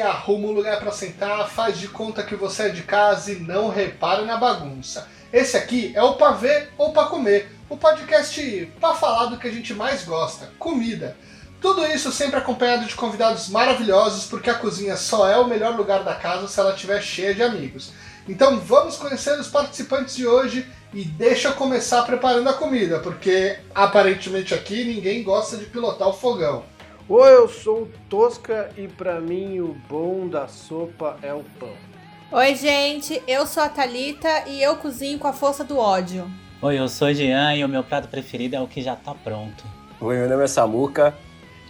Arruma um lugar para sentar, faz de conta que você é de casa e não repara na bagunça. Esse aqui é o Pra Ver ou Pra Comer, o podcast para falar do que a gente mais gosta, comida. Tudo isso sempre acompanhado de convidados maravilhosos, porque a cozinha só é o melhor lugar da casa se ela estiver cheia de amigos. Então vamos conhecer os participantes de hoje e deixa eu começar preparando a comida, porque aparentemente aqui ninguém gosta de pilotar o fogão. Oi, eu sou o Tosca e pra mim o bom da sopa é o pão. Oi, gente, eu sou a Talita e eu cozinho com a força do ódio. Oi, eu sou o Jean e o meu prato preferido é o que já tá pronto. Oi, meu nome é Samuca.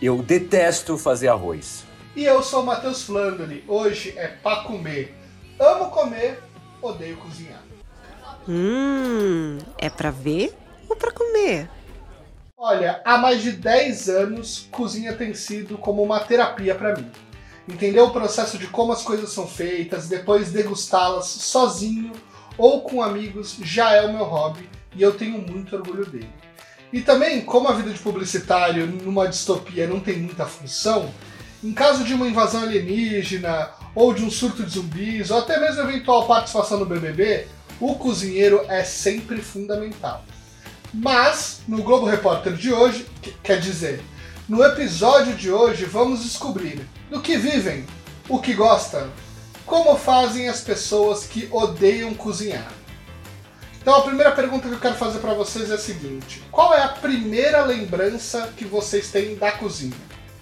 Eu detesto fazer arroz. E eu sou o Matheus Flandoli. Hoje é pra comer. Amo comer, odeio cozinhar. Hum, é pra ver ou pra comer? Olha, há mais de 10 anos, cozinha tem sido como uma terapia para mim. Entender o processo de como as coisas são feitas, depois degustá-las sozinho ou com amigos já é o meu hobby e eu tenho muito orgulho dele. E também, como a vida de publicitário numa distopia não tem muita função, em caso de uma invasão alienígena, ou de um surto de zumbis, ou até mesmo eventual participação no BBB, o cozinheiro é sempre fundamental. Mas, no Globo Repórter de hoje, quer dizer, no episódio de hoje, vamos descobrir do que vivem, o que gostam, como fazem as pessoas que odeiam cozinhar. Então a primeira pergunta que eu quero fazer para vocês é a seguinte: qual é a primeira lembrança que vocês têm da cozinha?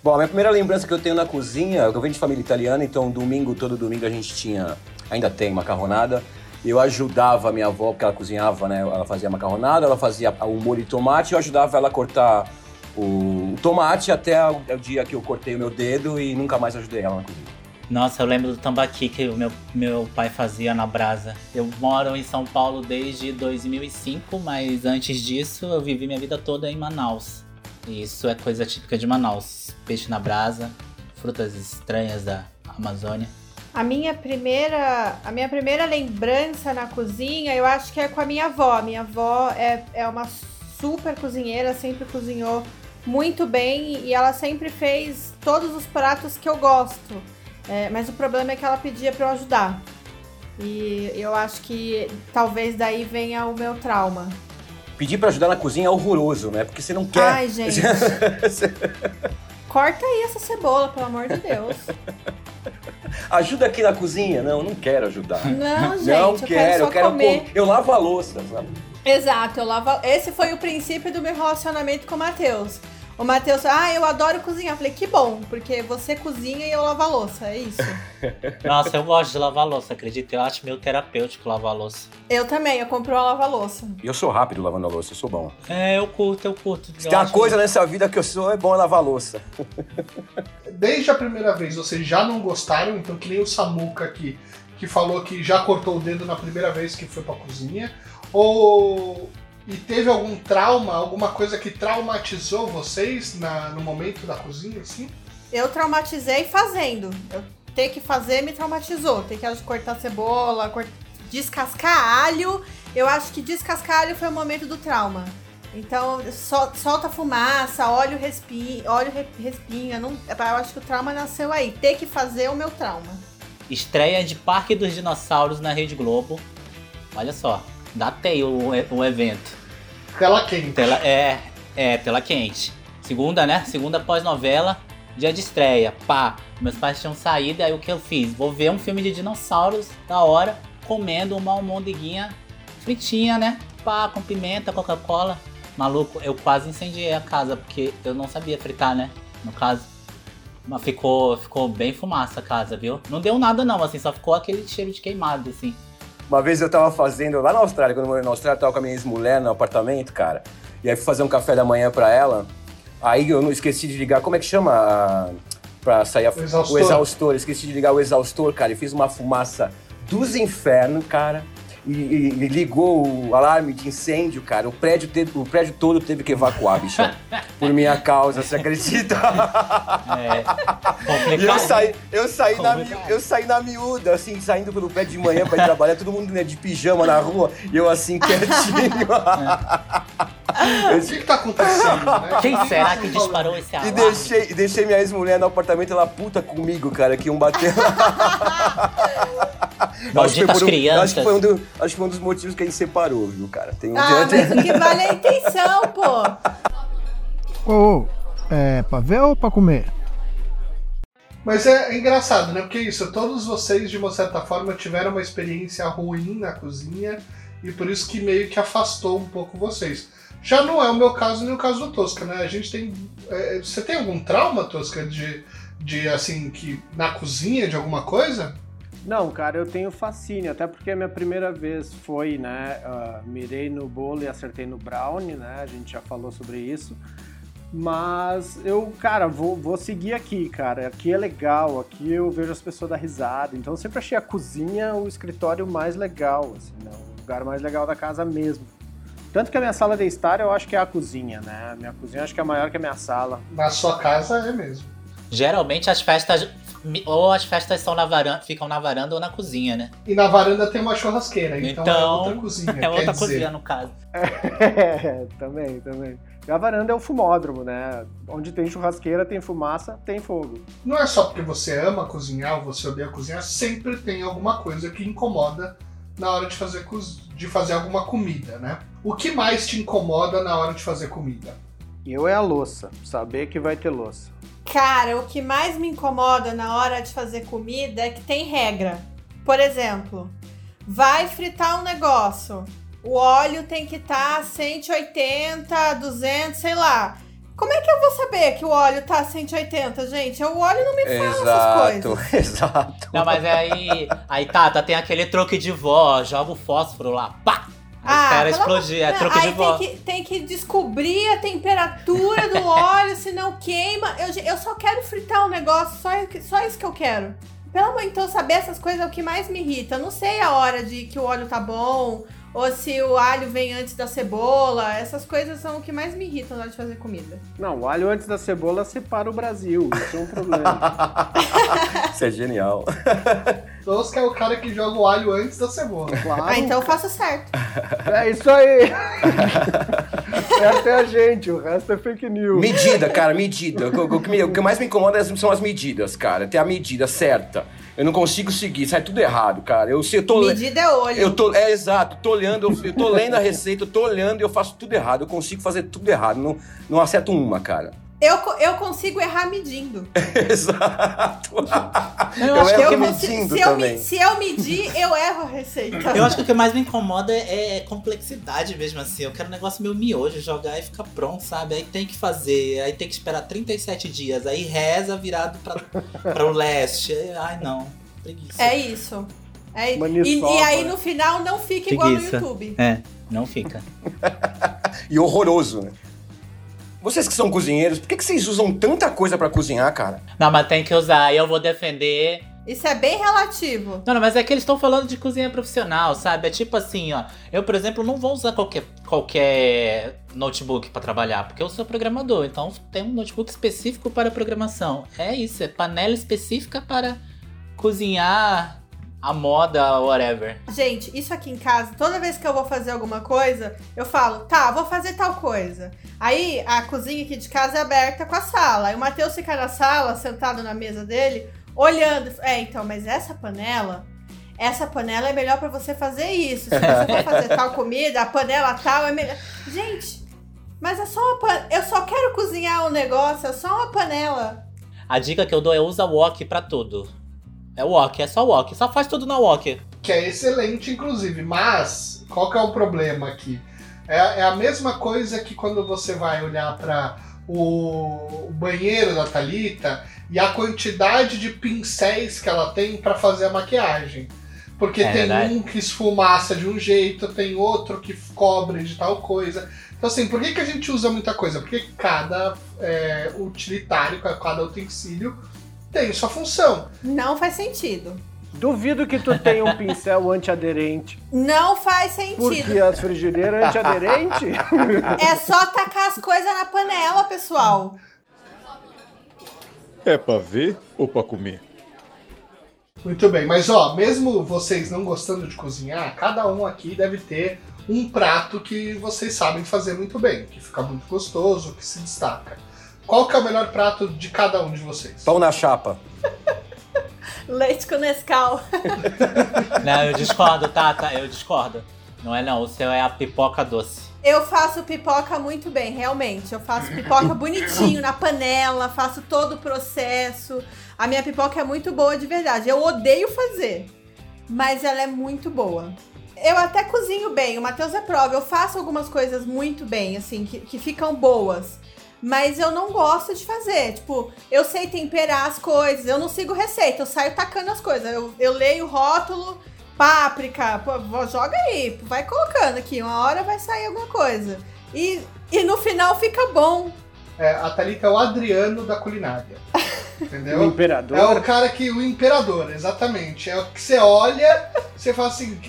Bom, a minha primeira lembrança que eu tenho na cozinha, eu venho de família italiana, então domingo, todo domingo a gente tinha, ainda tem macarronada. Eu ajudava a minha avó, porque ela cozinhava, né? Ela fazia macarronada, ela fazia o molho de tomate, eu ajudava ela a cortar o tomate até o dia que eu cortei o meu dedo e nunca mais ajudei ela na cozinha. Nossa, eu lembro do tambaqui que o meu, meu pai fazia na brasa. Eu moro em São Paulo desde 2005, mas antes disso eu vivi minha vida toda em Manaus. E isso é coisa típica de Manaus. Peixe na brasa, frutas estranhas da Amazônia. A minha primeira, a minha primeira lembrança na cozinha, eu acho que é com a minha avó. Minha avó é, é uma super cozinheira, sempre cozinhou muito bem e ela sempre fez todos os pratos que eu gosto. É, mas o problema é que ela pedia para eu ajudar. E eu acho que talvez daí venha o meu trauma. Pedir para ajudar na cozinha é horroroso, né? Porque você não quer. Ai, gente. Corta aí essa cebola, pelo amor de Deus. Ajuda aqui na cozinha? Não, não quero ajudar. Não, gente, não eu quero, quero, eu quero comer. Eu lavo a louça, sabe? Exato, eu lavo. Esse foi o princípio do meu relacionamento com o Matheus. O Matheus, ah, eu adoro cozinhar. Eu falei, que bom, porque você cozinha e eu lavo a louça, é isso. Nossa, eu gosto de lavar louça, acredita? Eu acho meio terapêutico lavar louça. Eu também, eu comprei uma lava-louça. E eu sou rápido lavando a louça, eu sou bom. É, eu curto, eu curto. Se Eu tem uma coisa nessa vida que eu sou, é bom é lavar louça. Desde a primeira vez vocês já não gostaram, então que nem o Samuca aqui, que falou que já cortou o dedo na primeira vez que foi pra cozinha, ou e teve algum trauma, alguma coisa que traumatizou vocês na, no momento da cozinha, assim? Eu traumatizei fazendo. Eu ter que fazer me traumatizou. Ter que cortar cebola, cort... descascar alho. Eu acho que descascar alho foi o momento do trauma. Então, sol- solta fumaça, óleo respinga, óleo respinga. Não, eu acho que o trauma nasceu aí. Ter que fazer é o meu trauma. Estreia de Parque dos Dinossauros na Rede Globo. Olha só, datei o, o evento. Tela quente. Tela, é, é, tela quente. Segunda, né? Segunda pós-novela, dia de estreia. Pá, meus pais tinham saído, aí o que eu fiz? Vou ver um filme de dinossauros da hora, comendo uma almondiguinha fritinha, né? Pá, com pimenta, Coca-Cola. Maluco, eu quase incendiei a casa, porque eu não sabia fritar, né? No caso. Mas ficou, ficou bem fumaça a casa, viu? Não deu nada não, assim, só ficou aquele cheiro de queimado, assim. Uma vez eu tava fazendo, lá na Austrália, quando eu morei na Austrália, eu tava com a minha ex-mulher no apartamento, cara. E aí fui fazer um café da manhã pra ela. Aí eu não esqueci de ligar, como é que chama? a- Pra sair a, O exaustor. o exaustor. Esqueci de ligar o exaustor, cara. E fiz uma fumaça dos infernos, cara. E, e- ligou o alarme de incêndio, cara. O prédio, teve- o prédio todo teve que evacuar, bicho. por minha causa, você acredita? É, E eu complicado. saí, eu saí, na, Complicado. eu saí na miúda, assim, saindo pelo pé de manhã pra ir trabalhar, todo mundo né, de pijama na rua, e eu assim, quietinho. O que, que tá acontecendo? Né? Quem será vocês que disparou esse E alarme? deixei, e deixei minha ex-mulher no apartamento, ela puta comigo, cara, que iam bater Malditas um- crianças. Acho que, foi um do- acho que foi um dos motivos que a gente separou, viu, cara? Tem um Ah, tem- mas o que vale é a intenção, pô. Ô, é pra ver ou pra comer? Mas é, é engraçado, né? Porque isso, todos vocês, de uma certa forma, tiveram uma experiência ruim na cozinha e por isso que meio que afastou um pouco vocês. Já não é o meu caso nem o caso do Tosca, né? A gente tem. é, você tem algum trauma, Tosca, de, de assim, que na cozinha de alguma coisa? Não, cara, eu tenho fascínio, até porque a minha primeira vez foi, né, ah, mirei no bolo e acertei no brownie, né, a gente já falou sobre isso, mas eu, cara, vou, vou seguir aqui, cara, aqui é legal, aqui eu vejo as pessoas dar risada, então eu sempre achei a cozinha o escritório mais legal, assim, né, o lugar mais legal da casa mesmo. Tanto que a minha sala de estar eu acho que é a cozinha, né, a minha cozinha eu acho que é maior que a minha sala. Na sua casa é mesmo. Geralmente as festas. Ou as festas são na varanda, ficam na varanda ou na cozinha, né? E na varanda tem uma churrasqueira, então, é Então, outra cozinha. É quer outra dizer. cozinha, no caso. É, também, também. E a varanda é o fumódromo, né? Onde tem churrasqueira, tem fumaça, tem fogo. Não é só porque você ama cozinhar ou você odeia cozinhar, sempre tem alguma coisa que incomoda na hora de fazer, de fazer alguma comida, né? O que mais te incomoda na hora de fazer comida? Eu é a louça, saber que vai ter louça. Cara, o que mais me incomoda na hora de fazer comida é que tem regra. Por exemplo, vai fritar um negócio. O óleo tem que estar 180, 200, sei lá. Como é que eu vou saber que o óleo tá 180, gente? O óleo não me fala essas Exato, coisas. exato. Não, mas aí. Aí, Tata, tem aquele truque de vó, joga o fósforo lá, pá! Aí espera explodir, é truque de Aí vó. tem que, tem que descobrir a temperatura do óleo, senão queima. Eu, eu só quero fritar um negócio, só, só isso que eu quero. Pelo amor, então saber essas coisas é o que mais me irrita. Eu não sei a hora de que o óleo tá bom, ou se o alho vem antes da cebola. Essas coisas são o que mais me irritam na hora de fazer comida. Não, o alho antes da cebola separa o Brasil. Isso é um problema. Isso é genial. Tosca é o cara que joga o alho antes da cebola. Claro. Ah, então eu faço certo. É isso aí. é a gente, o resto é fake news. Medida, cara, medida. O, o que me- o que mais me incomoda são as medidas, cara. Ter a medida certa. Eu não consigo seguir, sai tudo errado, cara. Eu, eu tô Medida é olho. Eu tô, é exato, tô olhando, eu, eu tô lendo a receita, eu tô olhando e eu faço tudo errado. Eu consigo fazer tudo errado, não, não acerto uma, cara. Eu, eu consigo errar medindo. Exato. Eu Eu acho que Eu medindo consigo- se, eu também. me, se eu medir, eu erro a receita. Eu acho que o que mais me incomoda é, é complexidade mesmo, assim. Eu quero um negócio meio miojo, jogar e ficar pronto, sabe? Aí tem que fazer, aí tem que esperar 37 dias, aí reza virado pra, pra o leste. Ai, não. Preguiça. É isso. É, e, e aí no final não fica igual no Preguiça. YouTube. É, não fica. E horroroso, né? Vocês que são cozinheiros, por que, que vocês usam tanta coisa pra cozinhar, cara? Não, mas tem que usar. Eu vou defender. Isso é bem relativo. Não, não, mas é que eles estão falando de cozinha profissional, sabe? É tipo assim, ó. Eu, por exemplo, não vou usar qualquer, qualquer notebook pra trabalhar, porque eu sou programador. Então tem um notebook específico para programação. É isso, é panela específica para cozinhar a moda, whatever. Gente, isso aqui em casa, toda vez que eu vou fazer alguma coisa, eu falo, tá, vou fazer tal coisa. Aí a cozinha aqui de casa é aberta com a sala. Aí o Matheus fica na sala, sentado na mesa dele, olhando. É, então, mas essa panela. Essa panela é melhor pra você fazer isso. Se você for fazer tal comida, a panela tal é melhor. Gente, mas é só uma panela. Eu só quero cozinhar um negócio, é só uma panela. A dica que eu dou é usa wok pra tudo. É wok, é só wok. Só faz tudo na wok. Que é excelente, inclusive. Mas, qual que é o problema aqui? É, é a mesma coisa que quando você vai olhar para o, o banheiro da Thalita e a quantidade de pincéis que ela tem para fazer a maquiagem. Porque É tem verdade. um que esfumaça de um jeito, tem outro que cobre de tal coisa. Então, assim, por que, que a gente usa muita coisa? Porque cada é, utilitário, cada utensílio tem sua função. Não faz sentido. Duvido que tu tenha um pincel antiaderente. Não faz sentido. Porque as frigideiras antiaderentes. É só tacar as coisas na panela, pessoal. É pra ver ou pra comer? Muito bem, mas ó, mesmo vocês não gostando de cozinhar, cada um aqui deve ter um prato que vocês sabem fazer muito bem, que fica muito gostoso, que se destaca. Qual que é o melhor prato de cada um de vocês? Pão na chapa. Leite com Nescau. Não, eu discordo, Tata, eu discordo. Não é não, o seu é a pipoca doce. Eu faço pipoca muito bem, realmente. Eu faço pipoca bonitinho na panela, faço todo o processo. A minha pipoca é muito boa de verdade. Eu odeio fazer, mas ela é muito boa. Eu até cozinho bem, o Matheus é prova. Eu faço algumas coisas muito bem, assim, que, que ficam boas. Mas eu não gosto de fazer. Tipo, eu sei temperar as coisas, eu não sigo receita, eu saio tacando as coisas. Eu, eu leio o rótulo, páprica, pô, joga aí, vai colocando aqui, uma hora vai sair alguma coisa. E, e no final fica bom. É, a Thalita é o Adriano da culinária. Entendeu? O imperador. É o cara que. O imperador, exatamente. É o que você olha, você fala assim: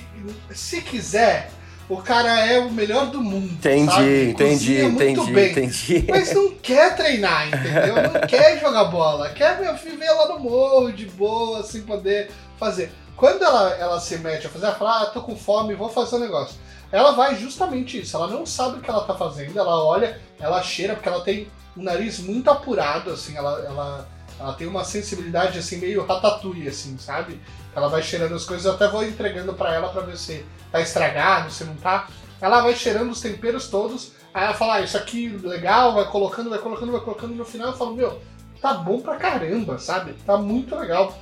se quiser, o cara é o melhor do mundo. Entendi, sabe? entendi, entendi, bem. entendi. Mas não quer treinar, entendeu? Não quer jogar bola. Quer meu filho ver lá no morro, de boa, sem poder fazer. Quando ela, ela se mete a fazer, ela fala, ah, tô com fome, vou fazer um negócio. Ela vai justamente isso, ela não sabe o que ela tá fazendo, ela olha, ela cheira, porque ela tem um nariz muito apurado, assim, ela, ela, ela tem uma sensibilidade, assim, meio ratatouille, assim, sabe? Ela vai cheirando as coisas, eu até vou entregando pra ela pra ver se tá estragado, se não tá. Ela vai cheirando os temperos todos, aí ela fala, ah, isso aqui legal, vai colocando, vai colocando, vai colocando, no final eu falo, meu, tá bom pra caramba, sabe? Tá muito legal.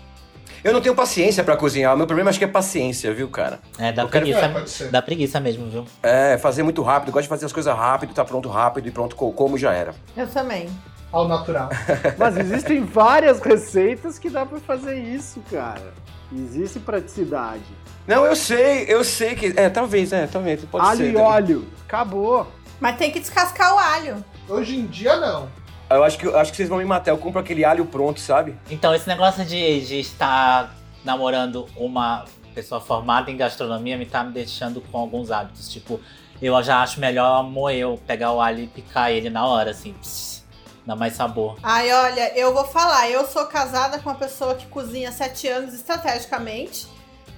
Eu não tenho paciência pra cozinhar. O meu problema acho que é paciência, viu, cara? É, dá Eu quero- preguiça. É. Dá preguiça mesmo, viu? É, fazer muito rápido. Gosto de fazer as coisas rápido, tá pronto rápido e pronto co- como já era. Eu também. Ao natural. Mas existem várias receitas que dá pra fazer isso, cara. Existe praticidade. Não, eu sei, eu sei que. É, talvez, é, talvez. Pode Alho ser. e também. óleo. Acabou. Mas tem que descascar o alho. Hoje em dia, não. Eu acho que, eu acho que vocês vão me matar. Eu compro aquele alho pronto, sabe? Então, esse negócio de, de estar namorando uma pessoa formada em gastronomia me tá me deixando com alguns hábitos. Tipo, eu já acho melhor moer, eu pegar o alho e picar ele na hora, assim. pss, dá mais sabor. Ai, olha, eu vou falar, eu sou casada com uma pessoa que cozinha há sete anos estrategicamente.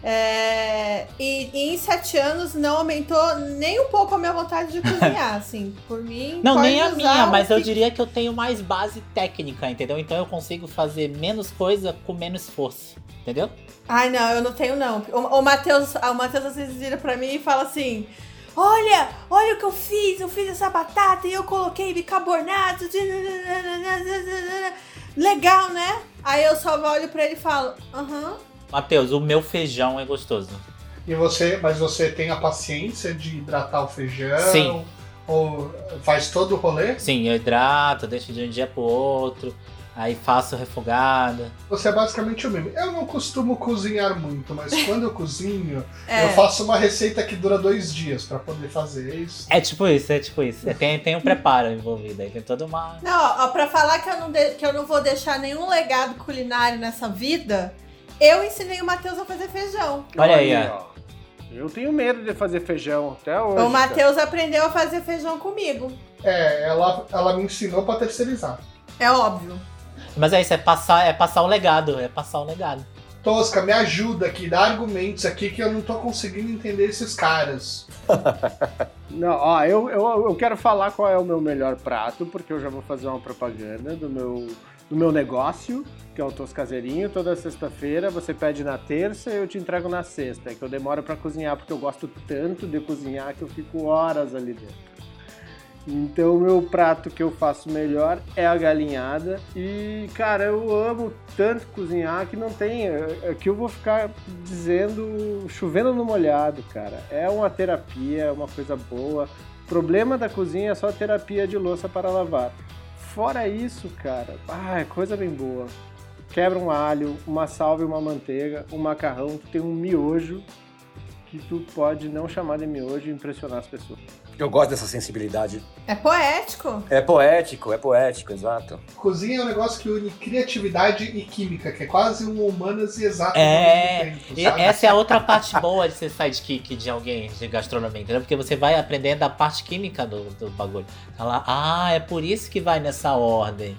É, e, e em sete anos não aumentou nem um pouco a minha vontade de cozinhar, assim. Por mim. Não, nem a minha, mas eu que- diria que eu tenho mais base técnica, entendeu? Então eu consigo fazer menos coisa com menos esforço, entendeu? Ai, não, eu não tenho, não. O, o Matheus, o Matheus às vezes vira pra mim e fala assim: Olha, olha o que eu fiz, eu fiz essa batata e eu coloquei bicarbonato. Legal, né? Aí eu só olho pra ele e falo: Aham. Matheus, o meu feijão é gostoso. E você, mas você tem a paciência de hidratar o feijão? Sim. Ou faz todo o rolê? Sim, eu hidrato, deixo de um dia pro outro, aí faço refogada. Você é basicamente o mesmo. Eu não costumo cozinhar muito, mas quando eu cozinho, É. eu faço uma receita que dura dois dias pra poder fazer isso. É tipo isso, é tipo isso. Tem, tem um preparo envolvido aí, tem toda uma. Não, ó, pra falar que eu, não de- que eu não vou deixar nenhum legado culinário nessa vida, eu ensinei o Matheus a fazer feijão. Olha aí, ó. Eu tenho medo de fazer feijão até hoje. O Matheus aprendeu a fazer feijão comigo. É, ela, ela me ensinou pra terceirizar. É óbvio. Mas é isso, é passar, é passar o legado, é passar o legado. Tosca, me ajuda aqui, dá argumentos aqui que eu não tô conseguindo entender esses caras. Não, ó, eu, eu, eu quero falar qual é o meu melhor prato, porque eu já vou fazer uma propaganda do meu, do meu negócio, que é o Tos Caseirinho. Toda sexta-feira você pede na terça e eu te entrego na sexta. É que eu demoro pra cozinhar, porque eu gosto tanto de cozinhar que eu fico horas ali dentro. Então, o meu prato que eu faço melhor é a galinhada. E, cara, eu amo tanto cozinhar que não tem. é- é que eu vou ficar dizendo, chovendo no molhado, cara. É uma terapia, é uma coisa boa. O problema da cozinha é só terapia de louça para lavar. Fora isso, cara, ah, coisa bem boa. Quebra um alho, uma salva e uma manteiga, um macarrão, tu tem um miojo que tu pode não chamar de miojo e impressionar as pessoas. Eu gosto dessa sensibilidade. É poético. É poético, é poético, exato. Cozinha é um negócio que une criatividade e química, que é quase um humanas e exatas É, tempo, e essa é a outra parte boa de ser sidekick de alguém de gastronomia, entendeu? Porque você vai aprendendo a parte química do, do bagulho. Fala, ah, é por isso que vai nessa ordem.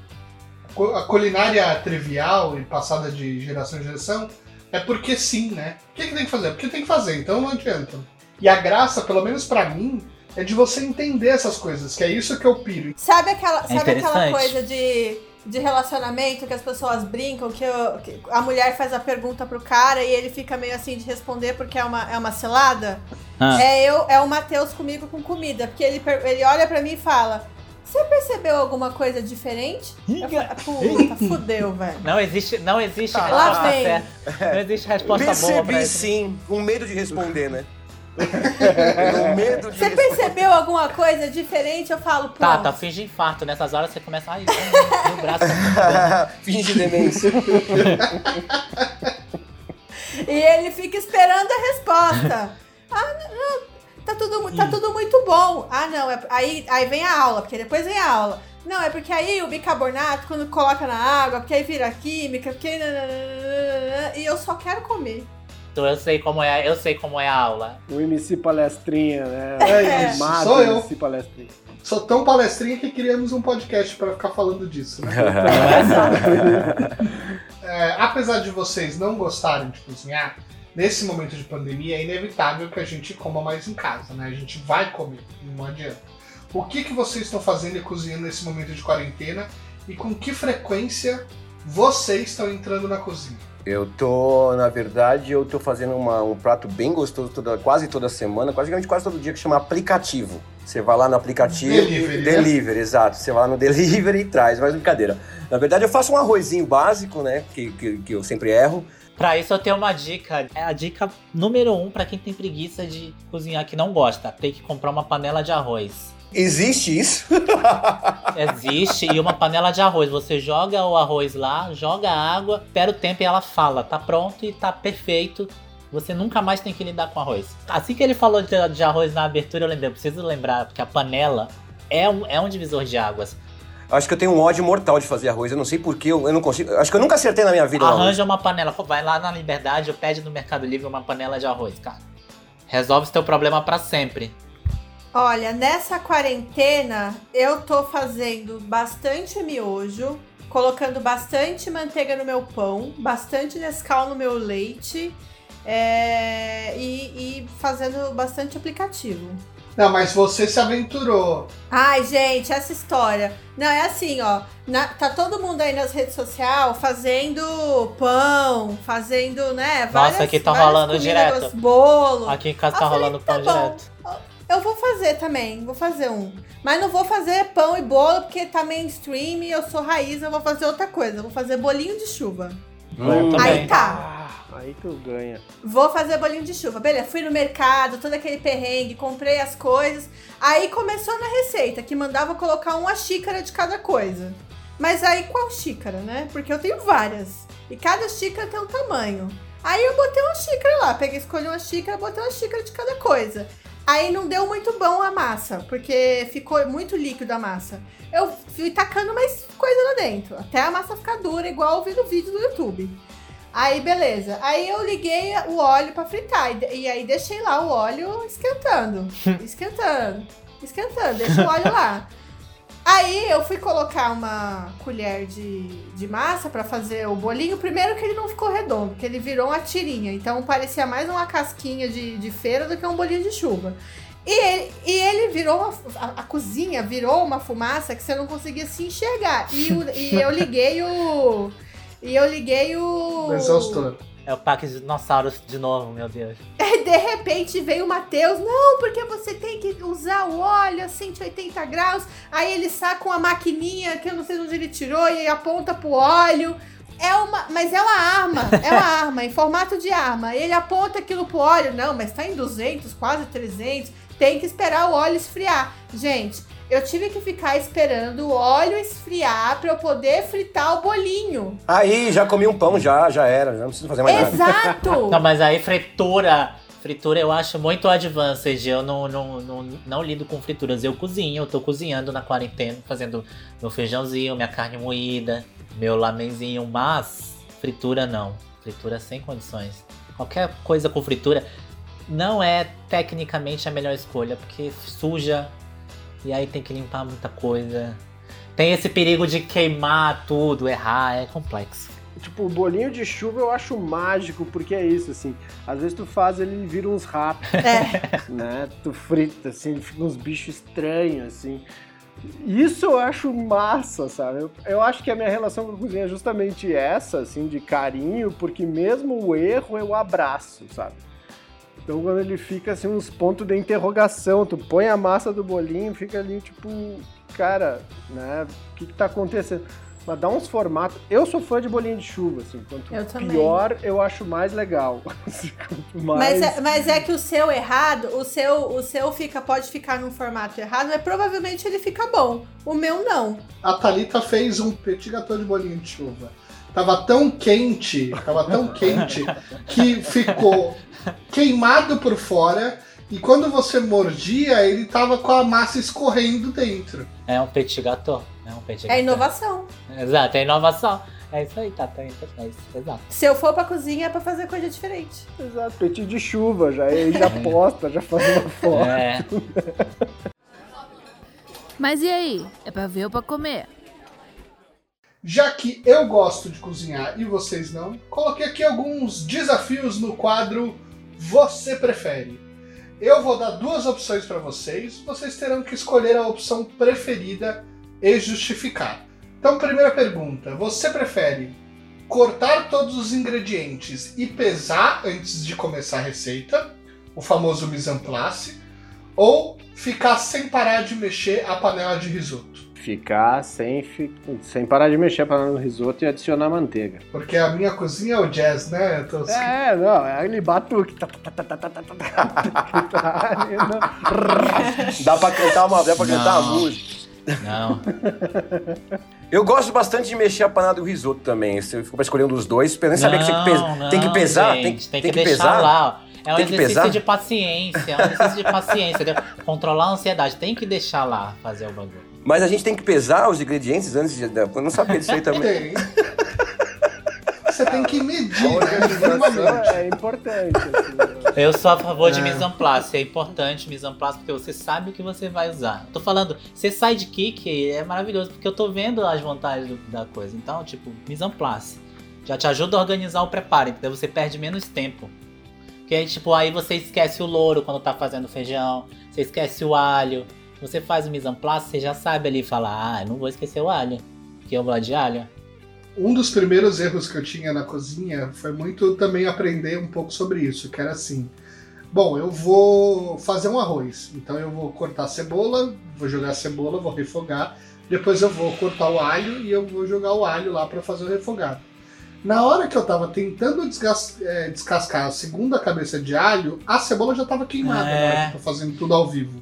A culinária trivial e passada de geração em geração é porque sim, né? O que, que tem que fazer? Porque tem que fazer, então não adianta. E a graça, pelo menos pra mim, é de você entender essas coisas, que é isso que eu piro. Sabe aquela, sabe aquela coisa de, de relacionamento que as pessoas brincam, que, eu- que a mulher faz a pergunta pro cara e ele fica meio assim de responder porque é uma, é uma cilada? Ah. É eu, é o Matheus comigo com comida, porque ele, ele olha pra mim e fala: Você percebeu alguma coisa diferente? Puta, fudeu, velho. Não existe, não existe Tá, lá resposta certa. Não existe resposta boa pra Percebi sim, com medo de responder, né? Medo de Você responder. percebeu alguma coisa diferente? Eu falo, pô. Tá, tá, finge infarto. Nessas horas você começa. Ai, meu braço tá Finge demência. E ele fica esperando a resposta. ah, não, tá tudo, tá tudo muito bom. Ah, não, é, aí, aí vem a aula, porque depois vem a aula. Não, é porque aí o bicarbonato, quando coloca na água, porque aí vira química, porque. E eu só quero comer. Então eu sei como é, eu sei como é a aula. O MC Palestrinha, né? É isso, Amado sou eu. MC Palestrinha. Sou tão palestrinha que criamos um podcast pra ficar falando disso, né? É, apesar de vocês não gostarem de cozinhar, nesse momento de pandemia é inevitável que a gente coma mais em casa, né? A gente vai comer, não adianta. O que, que vocês estão fazendo e cozinhando nesse momento de quarentena e com que frequência vocês estão entrando na cozinha? Eu tô, na verdade, eu tô fazendo uma- um prato bem gostoso toda, quase toda semana, praticamente quase todo dia, que chama aplicativo. Você vai lá no aplicativo. Delivery, né? Delivery, exato. Você vai lá no delivery e traz, mas brincadeira. Na verdade, eu faço um arrozinho básico, né? Que, que, que eu sempre erro. Pra isso eu tenho uma dica. É a dica número um pra quem tem preguiça de cozinhar que não gosta. Tem que comprar uma panela de arroz. Existe isso? Existe e uma panela de arroz. Você joga o arroz lá, joga a água, espera o tempo e ela fala, tá pronto e tá perfeito. Você nunca mais tem que lidar com arroz. Assim que ele falou de, de arroz na abertura, eu lembrei, eu preciso lembrar, porque a panela é um, é um divisor de águas. Acho que eu tenho um ódio mortal de fazer arroz. Eu não sei porquê, eu, eu não consigo. Acho que eu nunca acertei na minha vida. Arranja uma panela, vai lá na Liberdade ou pede no Mercado Livre uma panela de arroz, cara. Resolve o teu problema pra sempre. Olha, nessa quarentena eu tô fazendo bastante miojo, colocando bastante manteiga no meu pão, bastante Nescau no meu leite é, e, e fazendo bastante aplicativo. Não, mas você se aventurou. Ai, gente, essa história. Não, é assim, ó. na- tá todo mundo aí nas redes sociais fazendo pão, fazendo, né? Várias, aqui tá rolando direto. Bolo. Aqui em casa tá falei, rolando tá pão bom. Eu vou fazer também, vou fazer um. Mas não vou fazer pão e bolo porque tá mainstream e eu sou raiz, eu vou fazer outra coisa. Eu vou fazer bolinho de chuva. Hum. também. Aí tá. Ah, aí tu ganha. Vou fazer bolinho de chuva. Beleza, fui no mercado, todo aquele perrengue, comprei as coisas. Aí começou na receita, que mandava colocar uma xícara de cada coisa. Mas aí qual xícara, né? Porque eu tenho várias. E cada xícara tem um tamanho. Aí eu botei uma xícara lá, peguei, escolhi uma xícara, botei uma xícara de cada coisa. Aí não deu muito bom a massa, porque ficou muito líquido a massa. Eu fui tacando mais coisa lá dentro, até a massa ficar dura, igual eu vi no vídeo do YouTube. Aí, beleza. Aí eu liguei o óleo pra fritar. E, e aí deixei lá o óleo esquentando. esquentando. Esquentando. Deixa o óleo lá. Aí eu fui colocar uma colher de, de massa pra fazer o bolinho. Primeiro que ele não ficou redondo, que ele virou uma tirinha. Então parecia mais uma casquinha de, de feira do que um bolinho de chuva. E ele, e ele virou uma, a, a cozinha virou uma fumaça que você não conseguia se enxergar. E, o- e eu liguei o. E eu liguei o. O exaustor. É o parque de dinossauros de novo, meu Deus. E de repente veio o Matheus, não, porque você tem que usar o óleo a 180 graus. Aí ele saca uma maquininha que eu não sei de onde ele tirou e aponta pro óleo. É uma, mas é uma arma, é uma arma, em formato de arma. Ele aponta aquilo pro óleo, não, mas tá em 200, quase 300. Tem que esperar o óleo esfriar. Gente, eu tive que ficar esperando o óleo esfriar pra eu poder fritar o bolinho. Aí, já comi um pão, já, já era. Já não preciso fazer mais nada. Exato! Não, mas aí fritura. Fritura eu acho muito advanced. Eu não, não, não, não lido com frituras. Eu cozinho, eu tô cozinhando na quarentena, fazendo meu feijãozinho, minha carne moída, meu lamenzinho, mas fritura não. Fritura sem condições. Qualquer coisa com fritura não é tecnicamente a melhor escolha, porque suja e aí tem que limpar muita coisa. Tem esse perigo de queimar tudo, errar, é complexo. tipo, o bolinho de chuva eu acho mágico, porque é isso, assim. Às vezes tu faz ele vira uns ratos, É. né? Tu frita, assim, ele fica uns bichos estranhos, assim. Isso eu acho massa, sabe? Eu, eu acho que a minha relação com a cozinha é justamente essa, assim, de carinho, porque mesmo o erro eu abraço, sabe? Então quando ele fica assim, uns pontos de interrogação, tu põe a massa do bolinho, fica ali tipo, cara, né? O que, que tá acontecendo? Mas dá uns formatos. Eu sou fã de bolinho de chuva, assim. Quanto Eu também. pior, eu acho mais legal. Assim, mais... Mas, é, mas é que o seu errado, o seu, o seu fica, pode ficar num formato errado, mas provavelmente ele fica bom. O meu não. A Thalita fez um petit gâteau de bolinho de chuva. Tava tão quente, tava tão quente, que ficou queimado por fora. E quando você mordia, ele tava com a massa escorrendo dentro. É um petit gâteau. É um petit É gâteau. inovação. Exato, é inovação. É isso aí, Tata. É isso, exato. Se eu for pra cozinha é pra fazer coisa diferente. Exato, petit de chuva, já, ele já posta, já faz uma foto. É. Mas e aí? É pra ver ou pra comer? Já que eu gosto de cozinhar e vocês não, coloquei aqui alguns desafios no quadro Você Prefere. Eu vou dar duas opções para vocês, vocês terão que escolher a opção preferida e justificar. Então, primeira pergunta: você prefere cortar todos os ingredientes e pesar antes de começar a receita, o famoso mise en place, ou ficar sem parar de mexer a panela de risoto? ficar sem, sem parar de mexer para no risoto e adicionar manteiga. Porque a minha cozinha é o jazz, né? Então. É, não, é aquele batuque. dá para cantar uma, dá para cantar a música. Não. Eu gosto bastante de mexer a panela do risoto também. Você ficou pra escolher um dos dois, nem saber que tinha que pesar. Não, tem que pesar? Gente, tem, que, tem que, que pesar? lá. É um tem exercício de paciência. É um exercício de paciência. Controlar a ansiedade. Tem que deixar lá fazer o bagulho. Mas a gente tem que pesar os ingredientes antes de. Eu não sabia disso aí também. Tem. Você tem que medir, A né? organização é importante. Assim, né? Eu sou a favor de É. mise en place, é importante mise en place porque você sabe o que você vai usar. Tô falando, ser sidekick é maravilhoso porque eu tô vendo as vantagens do- da coisa. Então, tipo, mise en place. Já te ajuda a organizar o preparo, entendeu? Você perde menos tempo. Porque aí, tipo, aí você esquece o louro quando tá fazendo feijão, você esquece o alho. Você faz o mise en place, você já sabe ali falar, ah, eu não vou esquecer o alho, porque eu gosto de alho. Um dos primeiros erros que eu tinha na cozinha foi muito também aprender um pouco sobre isso, que era assim. Bom, eu vou fazer um arroz, então eu vou cortar a cebola, vou jogar a cebola, vou refogar, depois eu vou cortar o alho e eu vou jogar o alho lá para fazer o refogado. Na hora que eu tava tentando eh, descascar a segunda cabeça de alho, a cebola já tava queimada na hora É. que eu tô fazendo tudo ao vivo.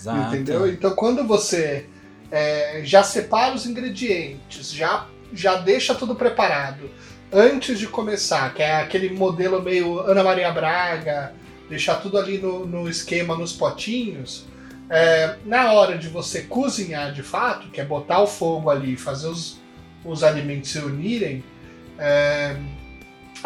Exato. Entendeu? Então quando você é, já separa os ingredientes, já, já deixa tudo preparado antes de começar, que é aquele modelo meio Ana Maria Braga, deixar tudo ali no, no esquema, nos potinhos. é, na hora de você cozinhar de fato, que é botar o fogo ali fazer os, os alimentos se unirem, é,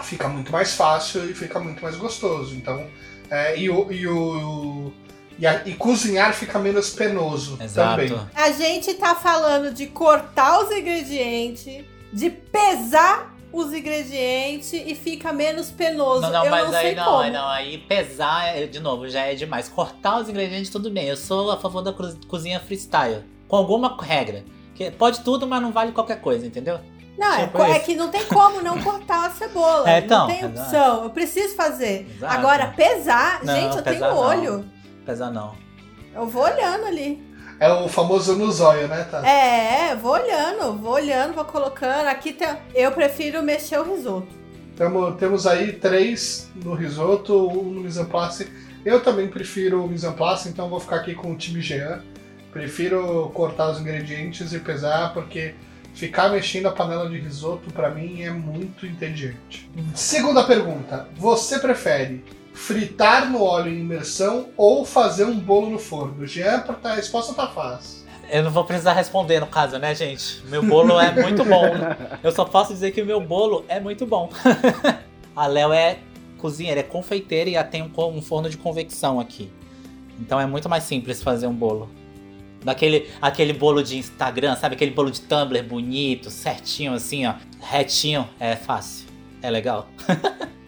fica muito mais fácil e fica muito mais gostoso. Então, é, e, o, e, o, e, a- e cozinhar fica menos penoso Exato. também. A gente tá falando de cortar os ingredientes, de pesar os ingredientes e fica menos penoso. Não, não, eu mas não aí sei não, como. aí não, aí pesar, é- de novo, já é demais. Cortar os ingredientes, tudo bem. Eu sou a favor da cozinha freestyle. Com alguma regra. Que pode tudo, mas não vale qualquer coisa, entendeu? Não, é, Tipo é isso. que não tem como não cortar a cebola. É, então, não tem exato. opção. Eu preciso fazer. Exato. Agora, pesar, Não, gente, eu pesar tenho não. olho. Pesar não. Eu vou olhando ali. É o famoso no zóio, né, tá? É, vou olhando, vou olhando, vou colocando. Aqui tem. Eu prefiro mexer o risoto. Tamo, temos aí três no risoto, um no mise en place. Eu também prefiro o mise en place, então vou ficar aqui com o time Jean. Prefiro cortar os ingredientes e pesar, porque ficar mexendo a panela de risoto pra mim é muito entediante. Segunda pergunta: você prefere fritar no óleo em imersão ou fazer um bolo no forno? Jean, tá- a resposta tá fácil. Eu não vou precisar responder no caso, né, gente? Meu bolo é muito bom. Eu só posso dizer que o meu bolo é muito bom. A Léo é cozinheira, é confeiteira e tem um forno de convecção aqui. Então é muito mais simples fazer um bolo. Daquele aquele bolo de Instagram, sabe? Aquele bolo de Tumblr bonito, certinho assim, ó. Retinho. É fácil. É legal.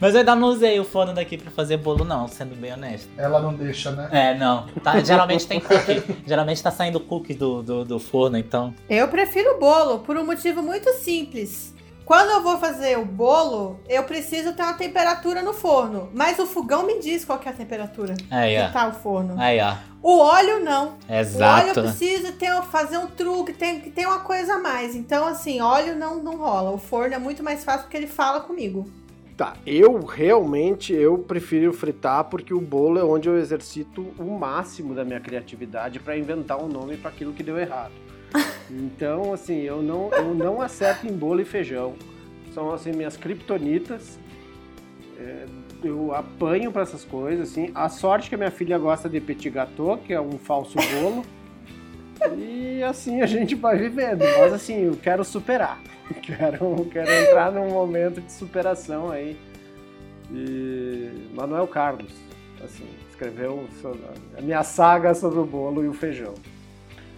Mas eu ainda não usei o forno daqui pra fazer bolo, não, sendo bem honesto. Ela não deixa, né? É, não. Tá, geralmente tem cookie. geralmente tá saindo cookie do, do, do forno, então. Eu prefiro o bolo por um motivo muito simples. Quando eu vou fazer o bolo, eu preciso ter uma temperatura no forno. Mas o fogão me diz qual que é a temperatura Aí, que ó. tá o forno. Aí, ó. O óleo não. O óleo Exato. eu preciso ter, fazer um truque, tem que ter uma coisa a mais. Então, assim, óleo não, não rola. O forno é muito mais fácil porque ele fala comigo. Tá, eu realmente eu prefiro fritar porque o bolo é onde eu exercito o máximo da minha criatividade para inventar um nome para aquilo que deu errado. Então, assim, eu não, eu não acerto em bolo e feijão. São assim minhas kriptonitas. É, eu apanho para essas coisas, assim. A sorte que a minha filha gosta de petit gâteau, que é um falso bolo. E assim a gente vai vivendo. Mas assim, eu quero superar. Quero, quero entrar num momento de superação aí. E Manuel Carlos, assim, escreveu a minha saga sobre o bolo e o feijão.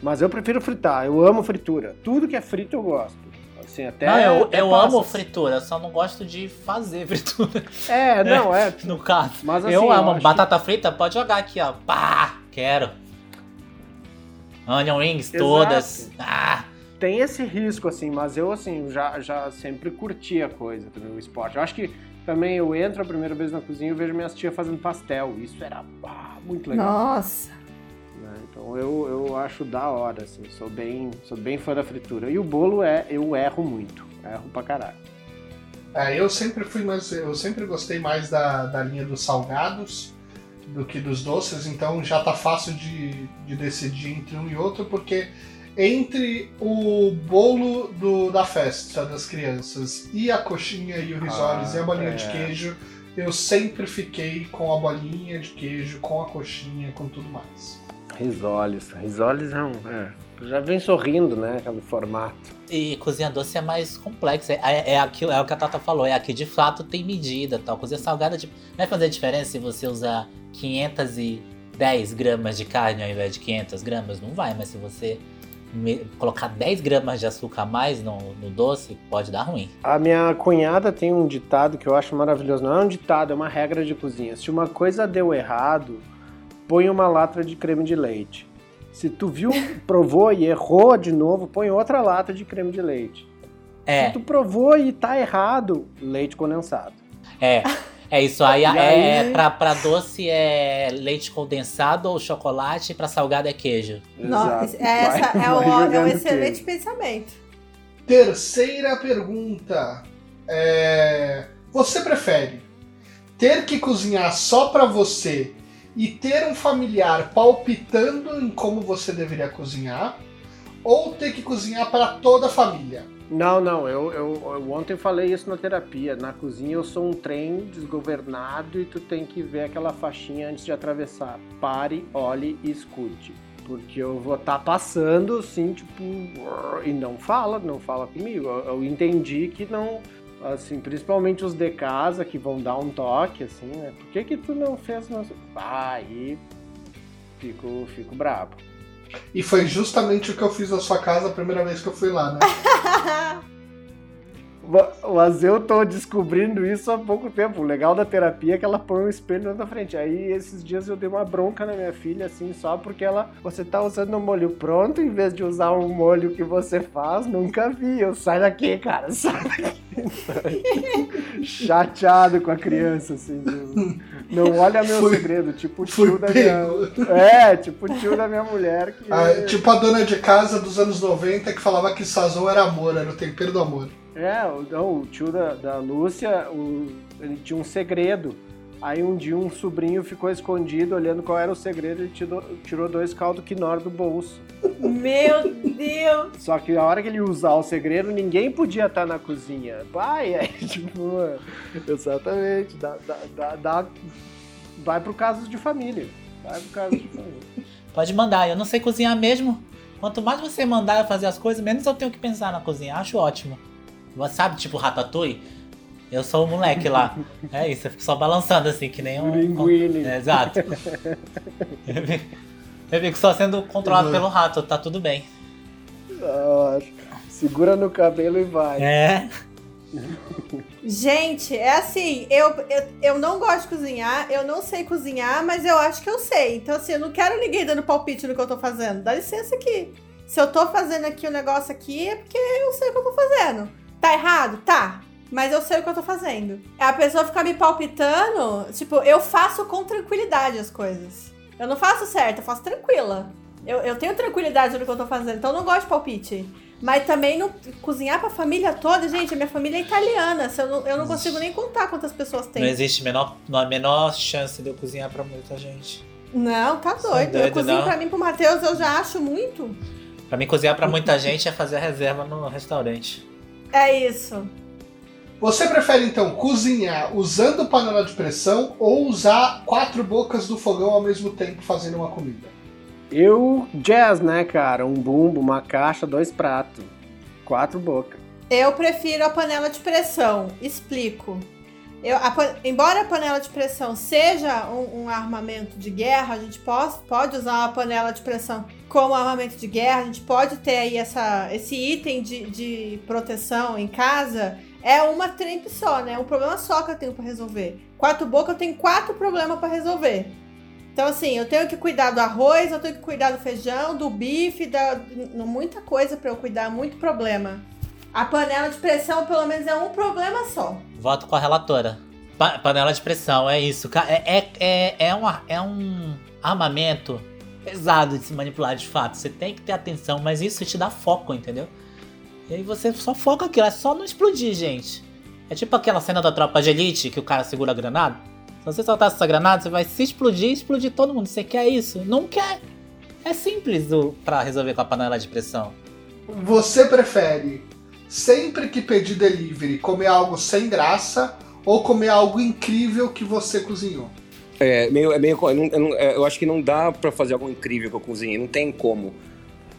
Mas eu prefiro fritar, eu amo fritura. Tudo que é frito eu gosto. Assim, até, não, eu, até eu amo fritura, eu só não gosto de fazer fritura. É, não, é. No caso. Mas assim, eu amo acho batata frita, pode jogar aqui, ó. Pá! Quero. Onion rings Exato. todas. Ah! tem esse risco, assim, mas eu, assim, já, já sempre curti a coisa também, o esporte. Eu acho que também eu entro a primeira vez na cozinha e vejo minhas tias fazendo pastel. Isso era pá, muito legal. Nossa. né? Então eu, eu acho da hora, assim, sou bem, sou bem fã da fritura. E o bolo é, eu erro muito, erro pra caralho. É, eu sempre fui mais. Eu sempre gostei mais da, da linha dos salgados do que dos doces, então já tá fácil de, de decidir entre um e outro, porque entre o bolo do, da festa das crianças e a coxinha e o risoles Ah, e a bolinha é. de queijo, eu sempre fiquei com a bolinha de queijo, com a coxinha, com tudo mais. Risoles, risoles é um... É, já vem sorrindo, né, aquele formato. E cozinha doce é mais complexa. É, é, aquilo, é o que a Tata falou, é aqui de fato tem medida tal. Cozinha salgada tipo, vai fazer diferença se você usar 510 gramas de carne ao invés de 500 gramas? Não vai, mas se você me- colocar 10 gramas de açúcar a mais no, no doce, pode dar ruim. A minha cunhada tem um ditado que eu acho maravilhoso. Não é um ditado, é uma regra de cozinha. Se uma coisa deu errado, põe uma lata de creme de leite. Se tu viu, provou e errou de novo, põe outra lata de creme de leite. É, Se tu provou e tá errado, leite condensado. é. É isso aí, é, aí? é pra, pra doce é leite condensado ou chocolate, pra salgado é queijo. Nossa, essa Vai- é, um, vai é um excelente queijo. pensamento. Terceira pergunta. É, Você prefere ter que cozinhar só pra você e ter um familiar palpitando em como você deveria cozinhar? Ou ter que cozinhar para toda a família? Não, não, eu, eu, eu ontem falei isso na terapia. Na cozinha eu sou um trem desgovernado e tu tem que ver aquela faixinha antes de atravessar. Pare, olhe e escute. Porque eu vou estar passando assim, tipo, e não fala, não fala comigo. Eu, eu entendi que não, assim, principalmente os de casa que vão dar um toque, assim, né? Por que que tu não fez? Não... Ah, aí fico, fico brabo. E foi justamente o que eu fiz na sua casa a primeira vez que eu fui lá, né? Ma- Mas eu tô descobrindo isso há pouco tempo. O legal da terapia é que ela põe um espelho na frente. Aí esses dias eu dei uma bronca na minha filha, assim, só porque ela. Você tá usando um molho pronto em vez de usar um molho que você faz, nunca vi. Eu sai daqui, cara, sai daqui. Chateado com a criança, assim. Não olha meu Fui- segredo, tipo o tio da minha. É, tipo o tio da minha mulher que. Ah, tipo a dona de casa dos anos 90 que falava que sazon era amor, era o tempero do amor. É, o, não, o tio da, da Lúcia, o- ele tinha um segredo. Aí um dia um sobrinho ficou escondido olhando qual era o segredo e tirou, tirou dois caldo quinor do bolso. Meu Deus! Só que a hora que ele usar o segredo, ninguém podia estar na cozinha. Pai, aí tipo, exatamente, dá, dá, dá, dá- vai pro caso de família. Vai pro caso de família. Pode mandar, eu não sei cozinhar mesmo. Quanto mais você mandar eu fazer as coisas, menos eu tenho que pensar na cozinha. Acho ótimo. Você Sabe, tipo ratatouille? Eu sou o moleque lá. É isso, eu fico só balançando assim, que nem um. Linguine. É, exato. Eu fico só sendo controlado Uhum. pelo rato, tá tudo bem. Ah, segura no cabelo e vai. É. Gente, é assim, eu, eu, eu não gosto de cozinhar, eu não sei cozinhar, mas eu acho que eu sei. Então, assim, eu não quero ninguém dando palpite no que eu tô fazendo. Dá licença aqui. Se eu tô fazendo aqui o negócio aqui, é porque eu sei o que eu tô fazendo. Tá errado? Tá. Mas eu sei o que eu tô fazendo. A pessoa ficar me palpitando, tipo, eu faço com tranquilidade as coisas. Eu não faço certo, eu faço tranquila. Eu, eu tenho tranquilidade no que eu tô fazendo, então eu não gosto de palpite. Mas também não cozinhar pra família toda, gente, a minha família é italiana. Eu, não, eu não consigo nem contar quantas pessoas tem. Não existe a menor, a menor chance de eu cozinhar pra muita gente. Não, tá Sou doido. eu doido, cozinho não. pra mim pro Matheus, eu já acho muito. Pra mim, cozinhar pra muita gente é fazer a reserva no restaurante. É isso. Você prefere então cozinhar usando panela de pressão ou usar quatro bocas do fogão ao mesmo tempo fazendo uma comida? Eu, jazz, né, cara? Um bumbo, uma caixa, dois pratos. Quatro bocas. Eu prefiro a panela de pressão. Explico. Eu, a embora a panela de pressão seja um, um armamento de guerra, a gente pode, pode usar a panela de pressão como armamento de guerra, a gente pode ter aí essa, esse item de, de proteção em casa. É uma trempe só, né? Um problema só que eu tenho pra resolver. Quatro bocas, eu tenho quatro problemas pra resolver. Então, assim, eu tenho que cuidar do arroz, eu tenho que cuidar do feijão, do bife, da, muita coisa pra eu cuidar, muito problema. A panela de pressão, pelo menos, é um problema só. Voto com a relatora. Pa- panela de pressão, é isso. É, é, é, é, um, é um armamento pesado de se manipular de fato. Você tem que ter atenção, mas isso te dá foco, entendeu? E aí você só foca aquilo, é só não explodir, gente. É tipo aquela cena da tropa de elite que o cara segura a granada. Se você soltar essa granada, você vai se explodir e explodir todo mundo. Você quer isso? Não quer. É simples o, pra resolver com a panela de pressão. Você prefere sempre que pedir delivery comer algo sem graça ou comer algo incrível que você cozinhou? É meio, é meio, eu, não- eu não- é, eu acho que não dá pra fazer algo incrível que eu cozinhei, não tem como.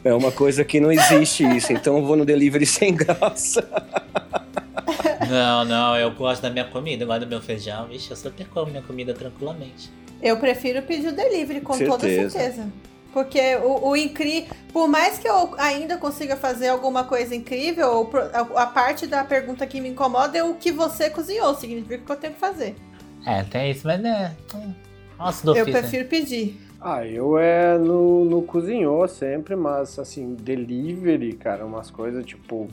É uma coisa que não existe isso, então eu vou no delivery sem graça. Não, não, eu gosto da minha comida, eu gosto do meu feijão. Vixe, eu super como minha comida tranquilamente. Eu prefiro pedir o delivery, com toda Certeza. Porque o, o incrível. Por mais que eu ainda consiga fazer alguma coisa incrível, a, parte da pergunta que me incomoda é o que você cozinhou. Significa que eu tenho que fazer. É, tem isso, mas né. Nossa, do eu ofício. prefiro pedir. Ah, eu é no, no cozinhou sempre, mas assim, delivery, cara, umas coisas tipo,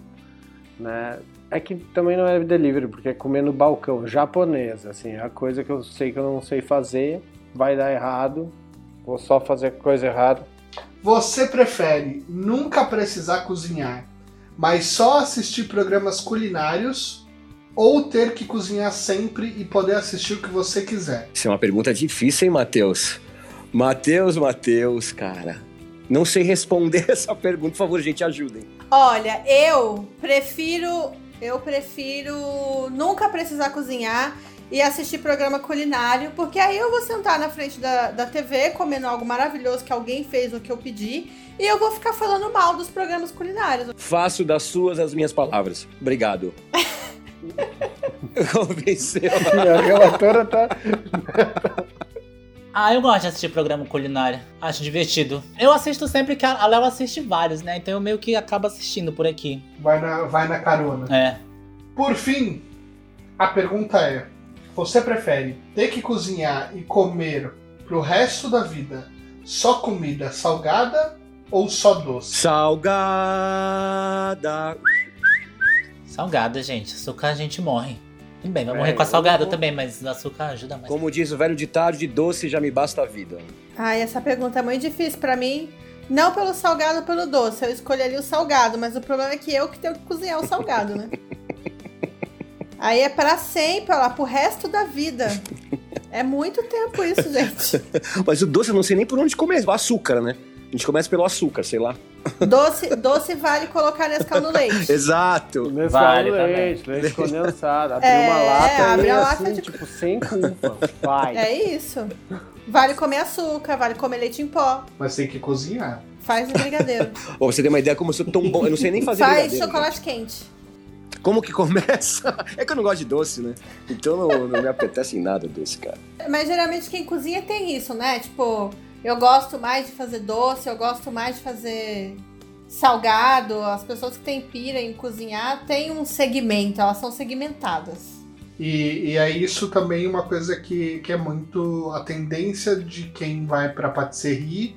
né? É que também não é delivery, porque é comer no balcão, japonês, assim, é a coisa que eu sei que eu não sei fazer, vai dar errado, vou só fazer coisa errada. Você prefere nunca precisar cozinhar, mas só assistir programas culinários ou ter que cozinhar sempre e poder assistir o que você quiser? Isso é uma pergunta difícil, hein, Matheus? Matheus, Matheus, cara. Não sei responder essa pergunta, por favor, gente, ajudem. Olha, eu prefiro. Eu prefiro nunca precisar cozinhar e assistir programa culinário, porque aí eu vou sentar na frente da, da TV comendo algo maravilhoso que alguém fez o que eu pedi e eu vou ficar falando mal dos programas culinários. Faço das suas as minhas palavras. Obrigado. Convenceu. A relatora tá. Ah, eu gosto de assistir programa culinário. Acho divertido. Eu assisto sempre que a a Léo assiste vários, né? Então eu meio que acabo assistindo por aqui. Vai na, vai na carona. É. Por fim, a pergunta é: você prefere ter que cozinhar e comer pro resto da vida só comida salgada ou só doce? Salgada. Salgada, gente. Açúcar a gente morre. Tudo bem, vai É, morrer com a salgada vou- também, mas o açúcar ajuda mais. Como diz o velho ditado, de doce já me basta a vida. Ai, essa pergunta é muito difícil pra mim. Não pelo salgado, pelo doce. Eu escolheria o salgado, mas o problema é que eu que tenho que cozinhar o salgado, né? Aí é pra sempre, olha lá, pro resto da vida. É muito tempo isso, gente. Mas o doce eu não sei nem por onde começa. O açúcar, né? A gente começa pelo açúcar, sei lá. Doce, doce vale colocar Nescau no leite. Exato. Nescau Vale leite, leite condensado, abrir É, uma lata abre e a assim, lata de- tipo, sem culpa. Vai. É isso. Vale comer açúcar, vale comer leite em pó. Mas tem que cozinhar. Faz o brigadeiro. Ô, você tem uma ideia como eu sou tão bom. Eu não sei nem fazer Faz brigadeiro, chocolate quente. Como que começa? É que eu não gosto de doce, né? Então não, não me apetece em nada doce, cara. Mas geralmente quem cozinha tem isso, né? Tipo, Eu gosto mais de fazer doce, eu gosto mais de fazer salgado. As pessoas que têm pira em cozinhar têm um segmento, elas são segmentadas. E, e é isso também uma coisa que, que é muito a tendência de quem vai para patisserie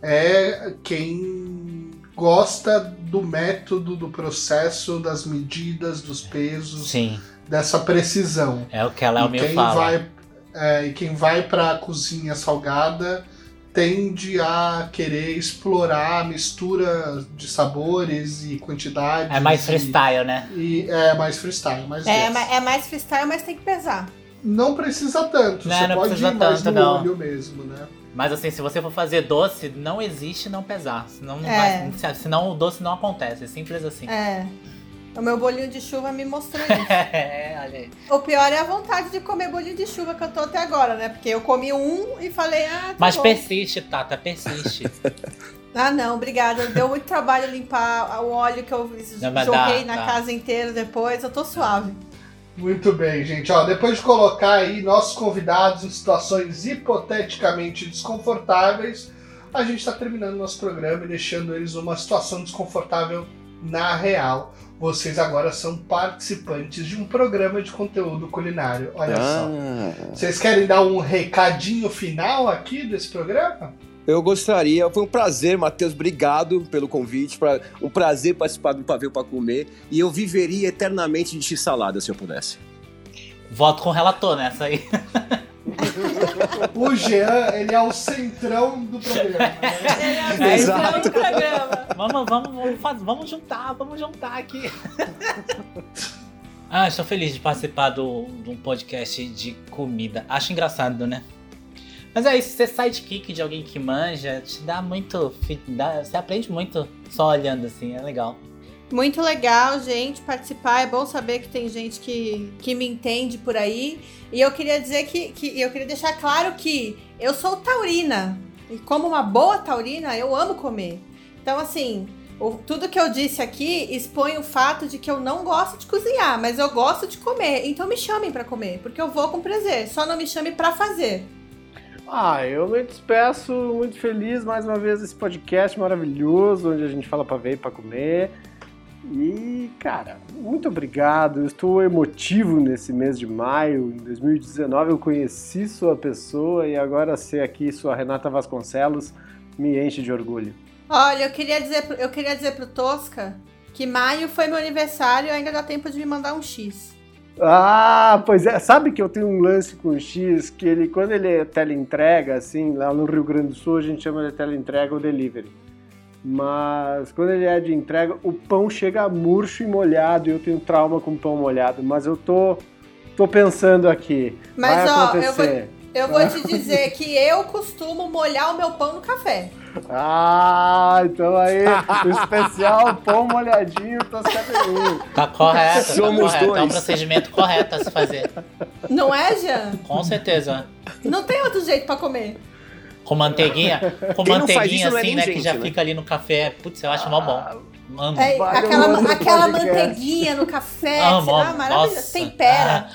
é quem gosta do método, do processo, das medidas, dos pesos, Sim, dessa precisão. é o que ela é o e quem fala. vai é, e quem vai para a cozinha salgada tende a querer explorar a mistura de sabores e quantidades. É mais e- freestyle, né? E é mais freestyle, mais É, é mais freestyle, mas tem que pesar. Não precisa tanto, Não, você não pode precisa ir mais tanto, no não. olho mesmo, né? Mas assim, se você for fazer doce, não existe não pesar. Senão, não É. vai, senão o doce não acontece. É simples assim. É. O meu bolinho de chuva me mostrou isso. É, olha aí. o pior é a vontade de comer bolinho de chuva que eu tô até agora, né? Porque eu comi um e falei, ah, tá Mas bom. persiste, Tata, persiste. Ah, não, obrigada. Deu muito trabalho limpar o óleo que eu Não, joguei dá, na dá. casa inteira depois. Eu tô suave. Muito bem, gente. Ó, depois de colocar aí nossos convidados em situações hipoteticamente desconfortáveis, a gente está terminando nosso programa e deixando eles numa situação desconfortável na real. Vocês agora são participantes de um programa de conteúdo culinário. Olha só. Ah, Vocês querem dar um recadinho final aqui desse programa? Eu gostaria, foi um prazer, Matheus, obrigado pelo convite, pra, um prazer participar do Pavê para Comer, e eu viveria eternamente de x-salada se eu pudesse. Voto com o relator nessa aí. O Jean, ele é o centrão do programa. Né? É, Exato. no programa. Vamos, vamos, vamos, faz- vamos juntar, vamos juntar aqui. ah, estou feliz de participar do, de um podcast de comida. Acho engraçado, né? Mas é isso, ser sidekick de alguém que manja, te dá muito. dá- você aprende muito só olhando assim, é legal. Muito legal, gente, participar. É bom saber que tem gente que, que me entende por aí. E eu queria dizer que, que eu queria deixar claro que eu sou taurina. E como uma boa taurina, eu amo comer. Então, assim, o- tudo que eu disse aqui expõe o fato de que eu não gosto de cozinhar, mas eu gosto de comer. Então me chamem pra comer, porque eu vou com prazer. Só não me chame pra fazer. Ah, eu me despeço muito feliz mais uma vez desse podcast maravilhoso, onde a gente fala pra ver e pra comer. E, cara, muito obrigado. Eu estou emotivo nesse mês de maio. Em 2019 eu conheci sua pessoa e agora ser aqui sua Renata Vasconcelos me enche de orgulho. Olha, eu queria dizer, eu queria dizer pro Tosca que maio foi meu aniversário ainda dá tempo de me mandar um X. Ah, pois é. Sabe que eu tenho um lance com o X que ele, quando ele é teleentrega, assim, lá no Rio Grande do Sul a gente chama de teleentrega ou delivery. Mas quando ele é de entrega, o pão chega murcho e molhado e eu tenho trauma com pão molhado. Mas eu tô, tô pensando aqui. Mas, Vai ó, eu acontecer. Eu vou te dizer que eu costumo molhar o meu pão no café. Ah, então aí, o especial pão molhadinho toscadinho. Tá correto, Somos tá correto. É um dois. procedimento correto a se fazer. Não é, Jean? Com certeza. Não tem outro jeito pra comer. Com manteiguinha, com Quem manteiguinha isso é assim, nem né? que gente, já né? fica ali no café. Putz, eu acho mó bom. Amo. É, aquela aquela manteiguinha no café. Amo, maravilhoso. Nossa. Tempera.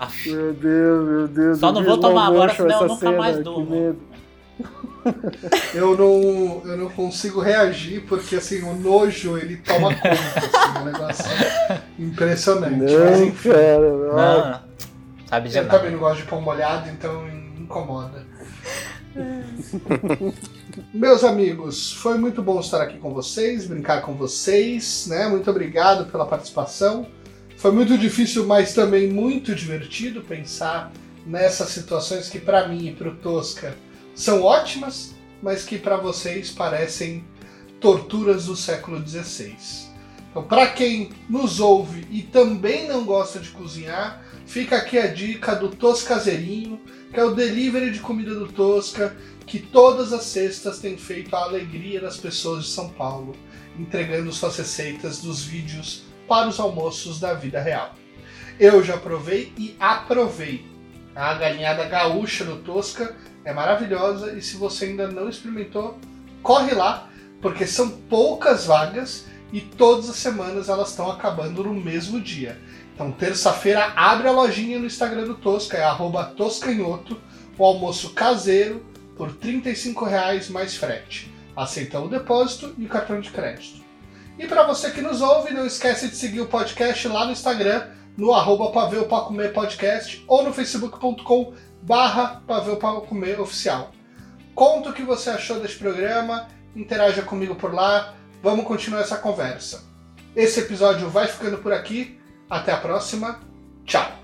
Ah, Meu Deus, meu Deus. Só não vou tomar agora, senão eu nunca mais durmo. Eu não, eu não consigo reagir porque assim, o nojo ele toma conta, assim, é um negócio impressionante. Mas Não, enfim, cara. não. não, sabe de eu nada. também não gosto de pão molhado, então incomoda. Meus amigos, foi muito bom estar aqui com vocês, brincar com vocês, né? Muito obrigado pela participação. Foi muito difícil, mas também muito divertido pensar nessas situações que para mim e para o Tosca são ótimas, mas que para vocês parecem torturas do século XVI. Então, para quem nos ouve e também não gosta de cozinhar, fica aqui a dica do Toscazeirinho, que é o delivery de comida do Tosca, que todas as sextas tem feito a alegria das pessoas de São Paulo, entregando suas receitas dos vídeos para os almoços da vida real. Eu já provei e aprovei. A galinhada gaúcha do Tosca é maravilhosa e se você ainda não experimentou, corre lá, porque são poucas vagas e todas as semanas elas estão acabando no mesmo dia. Então, terça-feira, abre a lojinha no Instagram do Tosca, é toscanhoto, o almoço caseiro, por 35 reais mais frete. Aceita o depósito e o cartão de crédito. E para você que nos ouve, não esquece de seguir o podcast lá no Instagram, no arroba Paveu Pra Comer Podcast ou no facebook.com barra Paveu Pra Comer Oficial. Conta o que você achou desse programa, interaja comigo por lá, vamos continuar essa conversa. Esse episódio vai ficando por aqui, até a próxima, tchau!